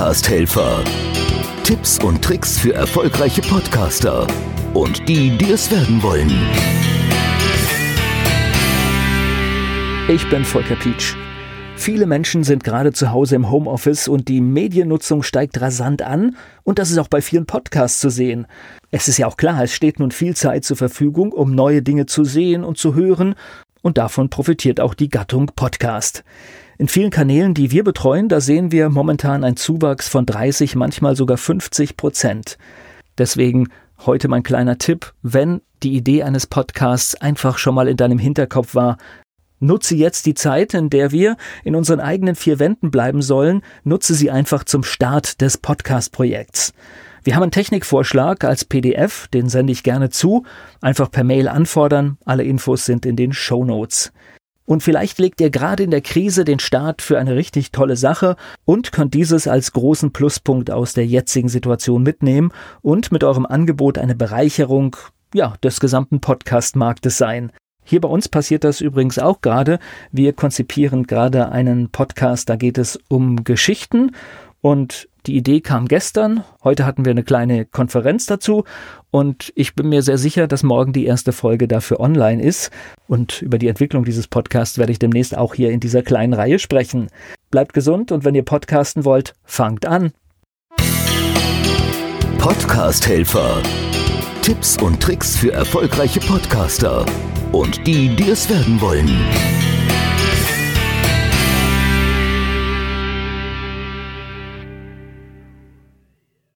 Podcast-Helfer. Tipps und Tricks für erfolgreiche Podcaster und die, die es werden wollen. Ich bin Volker Pietsch. Viele Menschen sind gerade zu Hause im Homeoffice und die Mediennutzung steigt rasant an und das ist auch bei vielen Podcasts zu sehen. Es ist ja auch klar, es steht nun viel Zeit zur Verfügung, um neue Dinge zu sehen und zu hören und davon profitiert auch die Gattung Podcast. In vielen Kanälen, die wir betreuen, da sehen wir momentan einen Zuwachs von 30, manchmal sogar 50 Prozent. Deswegen heute mein kleiner Tipp, wenn die Idee eines Podcasts einfach schon mal in deinem Hinterkopf war, Nutze jetzt die Zeit, in der wir in unseren eigenen vier Wänden bleiben sollen, nutze sie einfach zum Start des Podcast-Projekts. Wir haben einen Technikvorschlag als PDF, den sende ich gerne zu. Einfach per Mail anfordern. Alle Infos sind in den Show Notes. Und vielleicht legt ihr gerade in der Krise den Start für eine richtig tolle Sache und könnt dieses als großen Pluspunkt aus der jetzigen Situation mitnehmen und mit eurem Angebot eine Bereicherung ja, des gesamten Podcast-Marktes sein. Hier bei uns passiert das übrigens auch gerade. Wir konzipieren gerade einen Podcast, da geht es um Geschichten und die Idee kam gestern. Heute hatten wir eine kleine Konferenz dazu und ich bin mir sehr sicher, dass morgen die erste Folge dafür online ist. Und über die Entwicklung dieses Podcasts werde ich demnächst auch hier in dieser kleinen Reihe sprechen. Bleibt gesund und wenn ihr podcasten wollt, fangt an. Podcast-Helfer. Tipps und Tricks für erfolgreiche Podcaster und die, die es werden wollen.